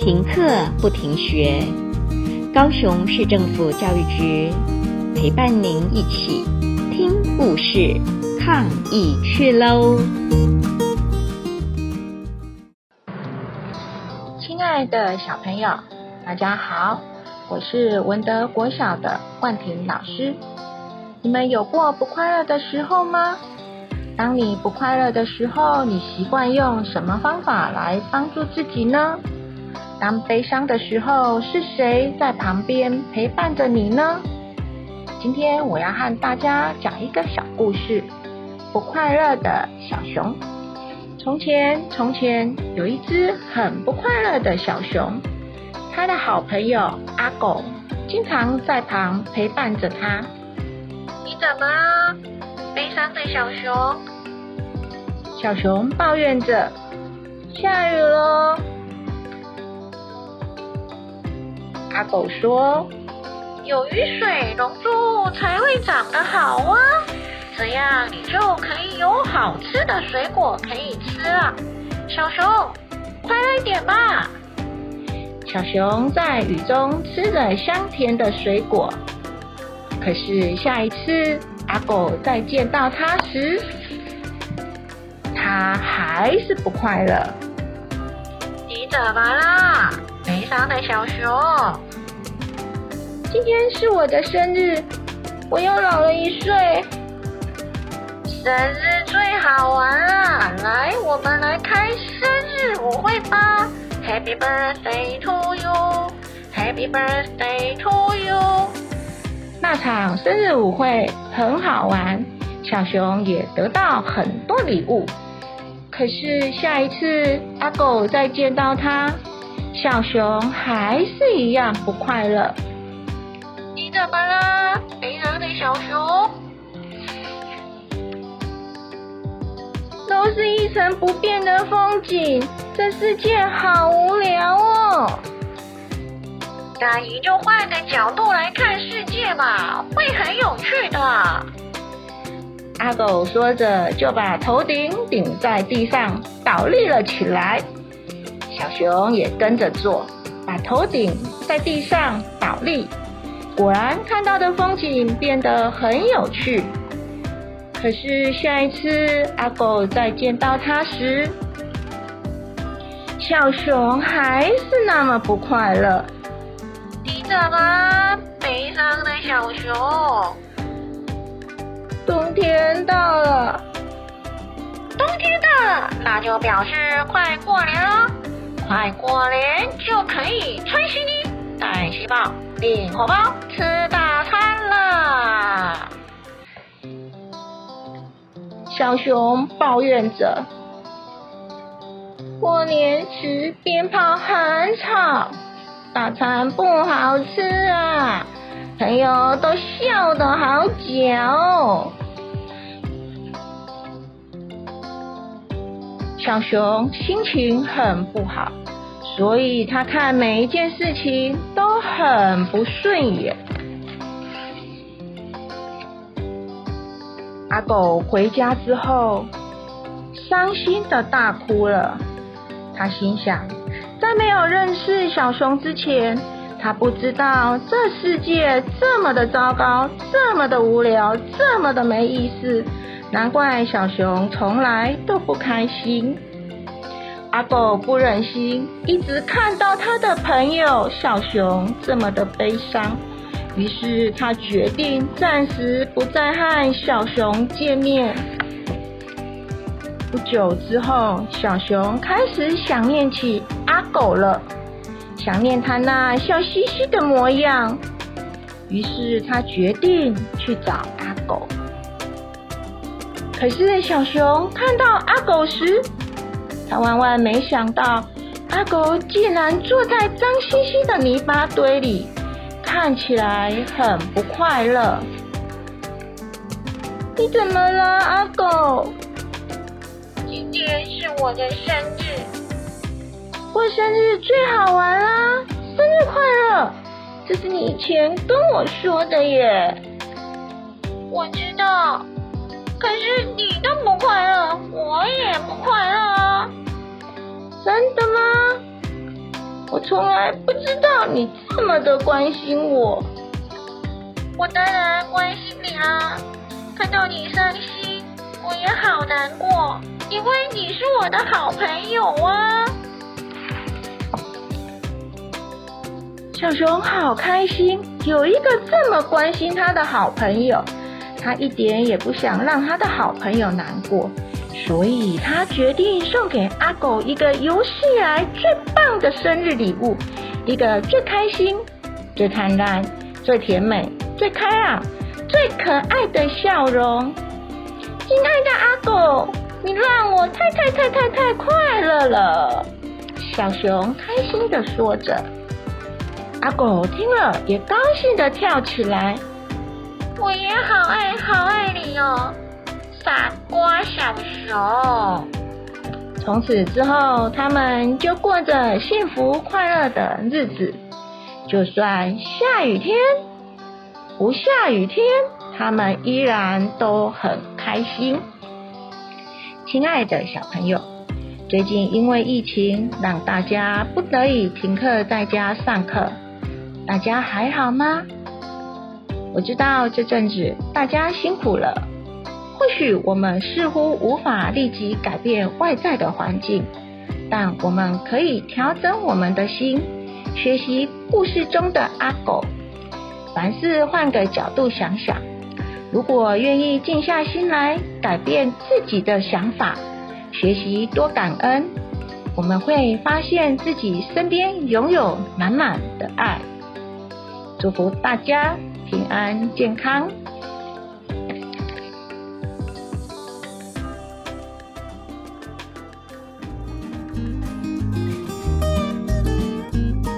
停课不停学，高雄市政府教育局陪伴您一起听故事、抗疫去喽！亲爱的小朋友，大家好，我是文德国小的冠廷老师。你们有过不快乐的时候吗？当你不快乐的时候，你习惯用什么方法来帮助自己呢？当悲伤的时候，是谁在旁边陪伴着你呢？今天我要和大家讲一个小故事：不快乐的小熊。从前，从前有一只很不快乐的小熊，它的好朋友阿狗经常在旁陪伴着它。你怎么了？悲伤的小熊。小熊抱怨着：“下雨了。”阿狗说：“有雨水，龙珠才会长得好啊！这样你就可以有好吃的水果可以吃了。小熊，快乐一点吧！”小熊在雨中吃着香甜的水果，可是下一次阿狗再见到它时，它还是不快乐。你怎么啦？悲伤的小熊。今天是我的生日，我又老了一岁。生日最好玩了，来，我们来开生日舞会吧！Happy birthday to you，Happy birthday to you。那场生日舞会很好玩，小熊也得到很多礼物。可是下一次阿狗再见到他，小熊还是一样不快乐。你怎么了，悲伤的小熊？都是一成不变的风景，这世界好无聊哦。那你就换个角度来看世界吧，会很有趣的。阿狗说着，就把头顶顶在地上，倒立了起来。小熊也跟着做，把头顶在地上倒立。果然看到的风景变得很有趣，可是下一次阿狗再见到它时，小熊还是那么不快乐。你怎么悲伤的小熊？冬天到了，冬天到了，那就表示快过年了，快过年就可以穿新衣。带细胞领红包吃大餐了。小熊抱怨着：“过年时鞭炮很吵，大餐不好吃啊，朋友都笑得好假。”小熊心情很不好。所以他看每一件事情都很不顺眼。阿狗回家之后，伤心的大哭了。他心想，在没有认识小熊之前，他不知道这世界这么的糟糕，这么的无聊，这么的没意思。难怪小熊从来都不开心。阿狗不忍心一直看到他的朋友小熊这么的悲伤，于是他决定暂时不再和小熊见面。不久之后，小熊开始想念起阿狗了，想念他那笑嘻嘻的模样。于是他决定去找阿狗。可是小熊看到阿狗时，他万万没想到，阿狗竟然坐在脏兮兮的泥巴堆里，看起来很不快乐。你怎么了，阿狗？今天是我的生日，过生日最好玩啦！生日快乐！这是你以前跟我说的耶。我知道，可是你都不快乐，我也不快乐。真的吗？我从来不知道你这么的关心我。我当然关心你啦，看到你伤心，我也好难过，因为你是我的好朋友啊。小熊好开心，有一个这么关心他的好朋友，他一点也不想让他的好朋友难过，所以他决定送给阿狗一个有史以来最棒的生日礼物，一个最开心、最灿烂、最甜美、最开朗、最可爱的笑容。亲爱的阿狗，你让我太太太太太快乐了！小熊开心地说着。阿狗听了也高兴地跳起来。我也好爱好爱你哦，傻瓜小熊。从此之后，他们就过着幸福快乐的日子。就算下雨天，不下雨天，他们依然都很开心。亲爱的小朋友，最近因为疫情，让大家不得已停课在家上课。大家还好吗？我知道这阵子大家辛苦了。或许我们似乎无法立即改变外在的环境，但我们可以调整我们的心，学习故事中的阿狗。凡事换个角度想想，如果愿意静下心来改变自己的想法，学习多感恩，我们会发现自己身边拥有满满的爱。祝福大家平安健康。